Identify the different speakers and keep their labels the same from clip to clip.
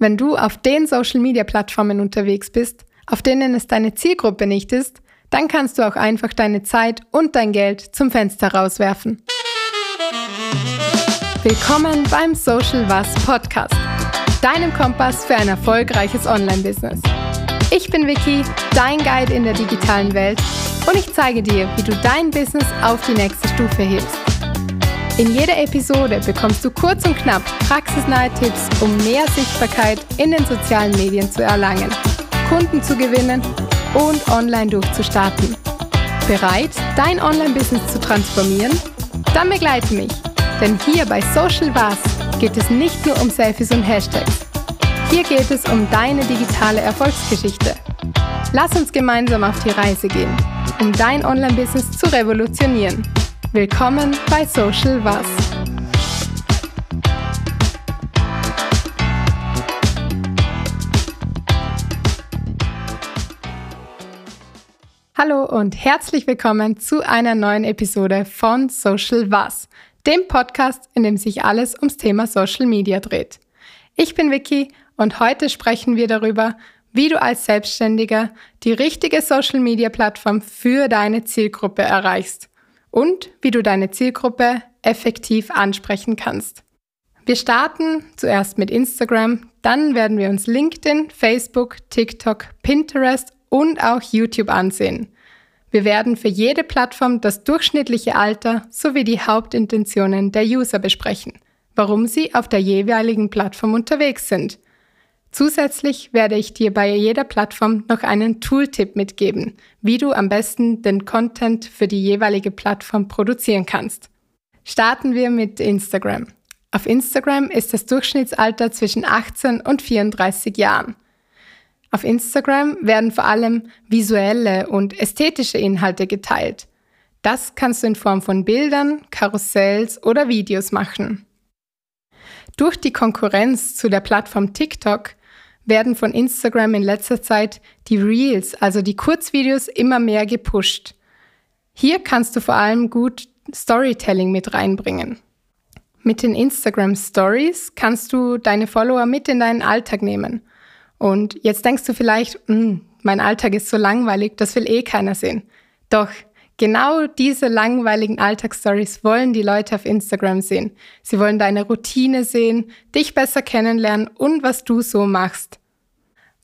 Speaker 1: Wenn du auf den Social-Media-Plattformen unterwegs bist, auf denen es deine Zielgruppe nicht ist, dann kannst du auch einfach deine Zeit und dein Geld zum Fenster rauswerfen. Willkommen beim Social Was Podcast, deinem Kompass für ein erfolgreiches Online-Business. Ich bin Vicky, dein Guide in der digitalen Welt und ich zeige dir, wie du dein Business auf die nächste Stufe hebst. In jeder Episode bekommst du kurz und knapp praxisnahe Tipps, um mehr Sichtbarkeit in den sozialen Medien zu erlangen, Kunden zu gewinnen und online durchzustarten. Bereit, dein Online-Business zu transformieren? Dann begleite mich, denn hier bei Social Was geht es nicht nur um Selfies und Hashtags. Hier geht es um deine digitale Erfolgsgeschichte. Lass uns gemeinsam auf die Reise gehen, um dein Online-Business zu revolutionieren. Willkommen bei Social Was. Hallo und herzlich willkommen zu einer neuen Episode von Social Was, dem Podcast, in dem sich alles ums Thema Social Media dreht. Ich bin Vicky und heute sprechen wir darüber, wie du als Selbstständiger die richtige Social Media Plattform für deine Zielgruppe erreichst und wie du deine Zielgruppe effektiv ansprechen kannst. Wir starten zuerst mit Instagram, dann werden wir uns LinkedIn, Facebook, TikTok, Pinterest und auch YouTube ansehen. Wir werden für jede Plattform das durchschnittliche Alter sowie die Hauptintentionen der User besprechen, warum sie auf der jeweiligen Plattform unterwegs sind Zusätzlich werde ich dir bei jeder Plattform noch einen Tooltip mitgeben, wie du am besten den Content für die jeweilige Plattform produzieren kannst. Starten wir mit Instagram. Auf Instagram ist das Durchschnittsalter zwischen 18 und 34 Jahren. Auf Instagram werden vor allem visuelle und ästhetische Inhalte geteilt. Das kannst du in Form von Bildern, Karussells oder Videos machen. Durch die Konkurrenz zu der Plattform TikTok werden von Instagram in letzter Zeit die Reels, also die Kurzvideos, immer mehr gepusht. Hier kannst du vor allem gut Storytelling mit reinbringen. Mit den Instagram Stories kannst du deine Follower mit in deinen Alltag nehmen. Und jetzt denkst du vielleicht, hm, mein Alltag ist so langweilig, das will eh keiner sehen. Doch genau diese langweiligen Alltagsstories wollen die Leute auf Instagram sehen. Sie wollen deine Routine sehen, dich besser kennenlernen und was du so machst.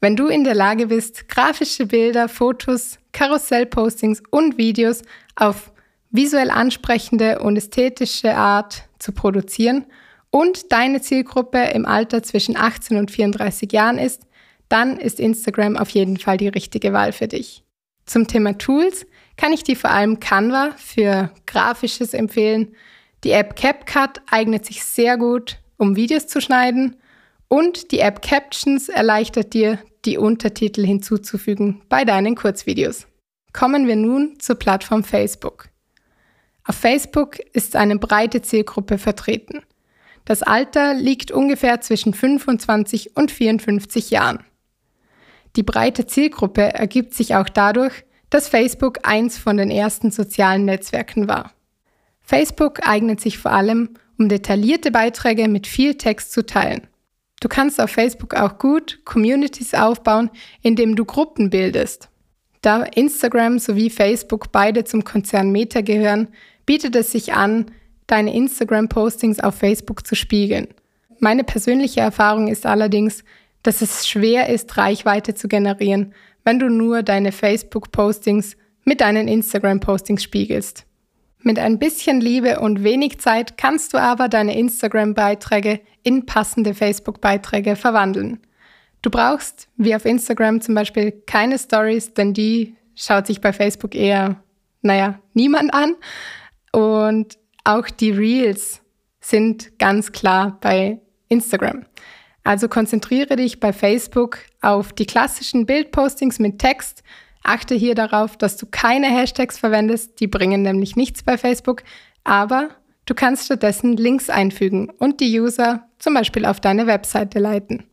Speaker 1: Wenn du in der Lage bist, grafische Bilder, Fotos, Karussellpostings und Videos auf visuell ansprechende und ästhetische Art zu produzieren und deine Zielgruppe im Alter zwischen 18 und 34 Jahren ist, dann ist Instagram auf jeden Fall die richtige Wahl für dich. Zum Thema Tools kann ich dir vor allem Canva für Grafisches empfehlen. Die App CapCut eignet sich sehr gut, um Videos zu schneiden und die App Captions erleichtert dir die Untertitel hinzuzufügen bei deinen Kurzvideos. Kommen wir nun zur Plattform Facebook. Auf Facebook ist eine breite Zielgruppe vertreten. Das Alter liegt ungefähr zwischen 25 und 54 Jahren. Die breite Zielgruppe ergibt sich auch dadurch, dass Facebook eins von den ersten sozialen Netzwerken war. Facebook eignet sich vor allem, um detaillierte Beiträge mit viel Text zu teilen. Du kannst auf Facebook auch gut Communities aufbauen, indem du Gruppen bildest. Da Instagram sowie Facebook beide zum Konzern Meta gehören, bietet es sich an, deine Instagram-Postings auf Facebook zu spiegeln. Meine persönliche Erfahrung ist allerdings, dass es schwer ist, Reichweite zu generieren, wenn du nur deine Facebook-Postings mit deinen Instagram-Postings spiegelst. Mit ein bisschen Liebe und wenig Zeit kannst du aber deine Instagram-Beiträge in passende Facebook-Beiträge verwandeln. Du brauchst, wie auf Instagram zum Beispiel, keine Stories, denn die schaut sich bei Facebook eher, naja, niemand an. Und auch die Reels sind ganz klar bei Instagram. Also konzentriere dich bei Facebook auf die klassischen Bildpostings mit Text Achte hier darauf, dass du keine Hashtags verwendest, die bringen nämlich nichts bei Facebook, aber du kannst stattdessen Links einfügen und die User zum Beispiel auf deine Webseite leiten.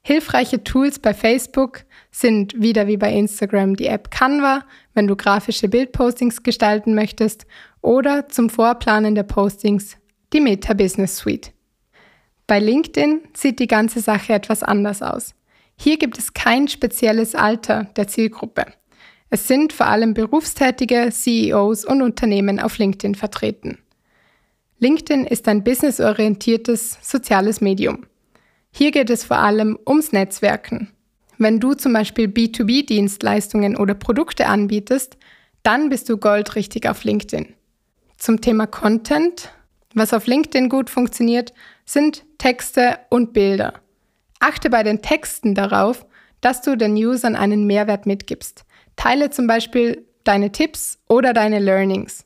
Speaker 1: Hilfreiche Tools bei Facebook sind wieder wie bei Instagram die App Canva, wenn du grafische Bildpostings gestalten möchtest, oder zum Vorplanen der Postings die Meta Business Suite. Bei LinkedIn sieht die ganze Sache etwas anders aus. Hier gibt es kein spezielles Alter der Zielgruppe. Es sind vor allem berufstätige CEOs und Unternehmen auf LinkedIn vertreten. LinkedIn ist ein businessorientiertes soziales Medium. Hier geht es vor allem ums Netzwerken. Wenn du zum Beispiel B2B-Dienstleistungen oder Produkte anbietest, dann bist du goldrichtig auf LinkedIn. Zum Thema Content, was auf LinkedIn gut funktioniert, sind Texte und Bilder. Achte bei den Texten darauf, dass du den Usern einen Mehrwert mitgibst. Teile zum Beispiel deine Tipps oder deine Learnings.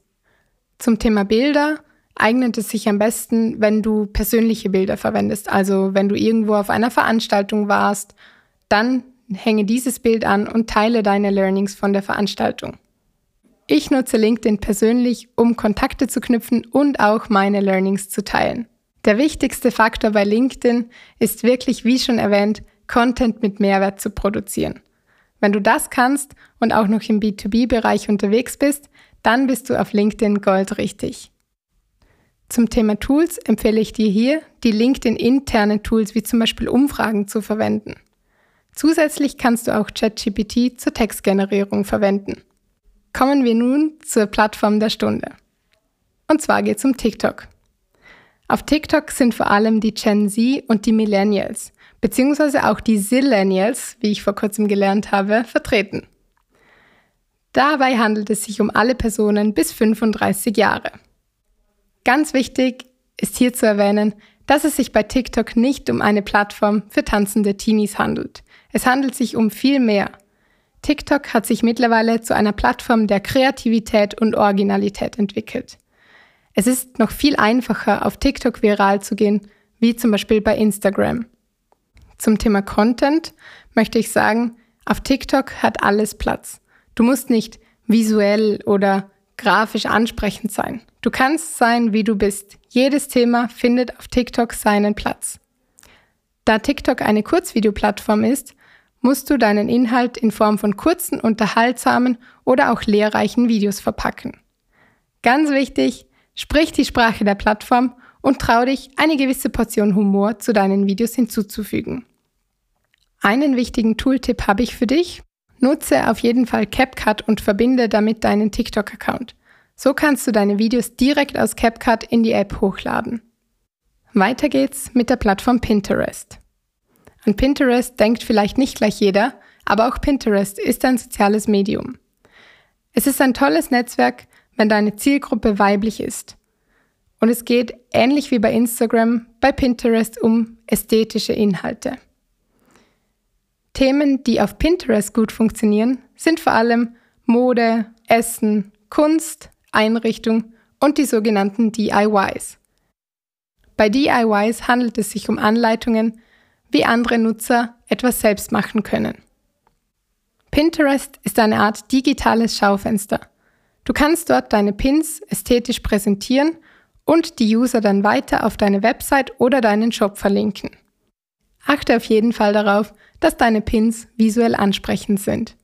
Speaker 1: Zum Thema Bilder eignet es sich am besten, wenn du persönliche Bilder verwendest. Also wenn du irgendwo auf einer Veranstaltung warst, dann hänge dieses Bild an und teile deine Learnings von der Veranstaltung. Ich nutze LinkedIn persönlich, um Kontakte zu knüpfen und auch meine Learnings zu teilen. Der wichtigste Faktor bei LinkedIn ist wirklich, wie schon erwähnt, Content mit Mehrwert zu produzieren. Wenn du das kannst und auch noch im B2B-Bereich unterwegs bist, dann bist du auf LinkedIn goldrichtig. Zum Thema Tools empfehle ich dir hier, die LinkedIn-internen Tools wie zum Beispiel Umfragen zu verwenden. Zusätzlich kannst du auch ChatGPT zur Textgenerierung verwenden. Kommen wir nun zur Plattform der Stunde. Und zwar geht es um TikTok. Auf TikTok sind vor allem die Gen Z und die Millennials, beziehungsweise auch die Zillennials, wie ich vor kurzem gelernt habe, vertreten. Dabei handelt es sich um alle Personen bis 35 Jahre. Ganz wichtig ist hier zu erwähnen, dass es sich bei TikTok nicht um eine Plattform für tanzende Teenies handelt. Es handelt sich um viel mehr. TikTok hat sich mittlerweile zu einer Plattform der Kreativität und Originalität entwickelt. Es ist noch viel einfacher, auf TikTok viral zu gehen, wie zum Beispiel bei Instagram. Zum Thema Content möchte ich sagen, auf TikTok hat alles Platz. Du musst nicht visuell oder grafisch ansprechend sein. Du kannst sein, wie du bist. Jedes Thema findet auf TikTok seinen Platz. Da TikTok eine Kurzvideoplattform ist, musst du deinen Inhalt in Form von kurzen, unterhaltsamen oder auch lehrreichen Videos verpacken. Ganz wichtig, sprich die Sprache der Plattform und trau dich, eine gewisse Portion Humor zu deinen Videos hinzuzufügen. Einen wichtigen Tooltip habe ich für dich. Nutze auf jeden Fall CapCut und verbinde damit deinen TikTok-Account. So kannst du deine Videos direkt aus CapCut in die App hochladen. Weiter geht's mit der Plattform Pinterest. An Pinterest denkt vielleicht nicht gleich jeder, aber auch Pinterest ist ein soziales Medium. Es ist ein tolles Netzwerk, wenn deine Zielgruppe weiblich ist. Und es geht ähnlich wie bei Instagram bei Pinterest um ästhetische Inhalte. Themen, die auf Pinterest gut funktionieren, sind vor allem Mode, Essen, Kunst, Einrichtung und die sogenannten DIYs. Bei DIYs handelt es sich um Anleitungen, wie andere Nutzer etwas selbst machen können. Pinterest ist eine Art digitales Schaufenster. Du kannst dort deine Pins ästhetisch präsentieren und die User dann weiter auf deine Website oder deinen Shop verlinken. Achte auf jeden Fall darauf, dass deine Pins visuell ansprechend sind.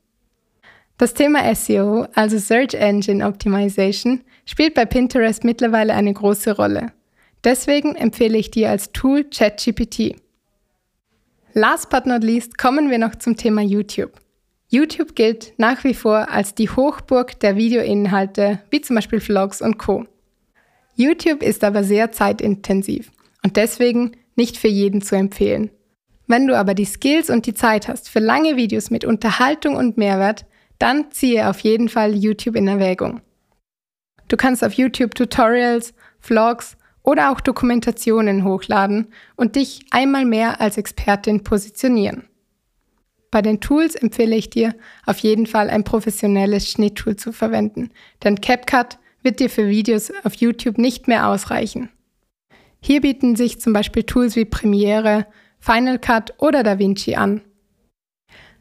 Speaker 1: Das Thema SEO, also Search Engine Optimization, spielt bei Pinterest mittlerweile eine große Rolle. Deswegen empfehle ich dir als Tool ChatGPT. Last but not least kommen wir noch zum Thema YouTube. YouTube gilt nach wie vor als die Hochburg der Videoinhalte, wie zum Beispiel Vlogs und Co. YouTube ist aber sehr zeitintensiv und deswegen nicht für jeden zu empfehlen. Wenn du aber die Skills und die Zeit hast für lange Videos mit Unterhaltung und Mehrwert, dann ziehe auf jeden Fall YouTube in Erwägung. Du kannst auf YouTube Tutorials, Vlogs oder auch Dokumentationen hochladen und dich einmal mehr als Expertin positionieren. Bei den Tools empfehle ich dir auf jeden Fall ein professionelles Schnitttool zu verwenden, denn CapCut wird dir für Videos auf YouTube nicht mehr ausreichen. Hier bieten sich zum Beispiel Tools wie Premiere, Final Cut oder DaVinci an.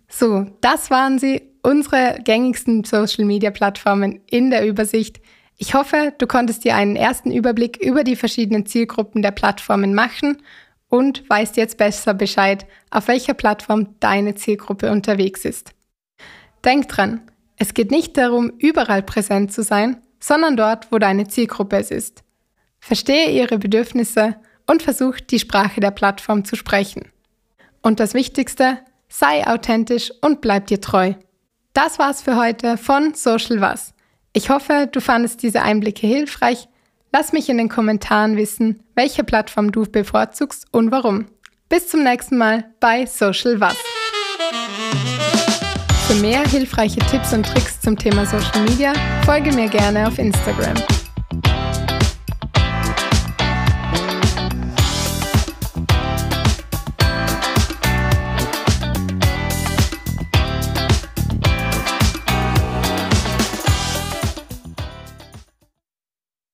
Speaker 1: So, das waren sie, unsere gängigsten Social-Media-Plattformen in der Übersicht. Ich hoffe, du konntest dir einen ersten Überblick über die verschiedenen Zielgruppen der Plattformen machen und weißt jetzt besser Bescheid, auf welcher Plattform deine Zielgruppe unterwegs ist. Denk dran, es geht nicht darum, überall präsent zu sein, sondern dort, wo deine Zielgruppe es ist. Verstehe ihre Bedürfnisse und versuch die Sprache der Plattform zu sprechen. Und das Wichtigste, sei authentisch und bleib dir treu. Das war's für heute von Social Was. Ich hoffe, du fandest diese Einblicke hilfreich. Lass mich in den Kommentaren wissen, welche Plattform du bevorzugst und warum. Bis zum nächsten Mal bei Social Was. Für mehr hilfreiche Tipps und Tricks zum Thema Social Media folge mir gerne auf Instagram.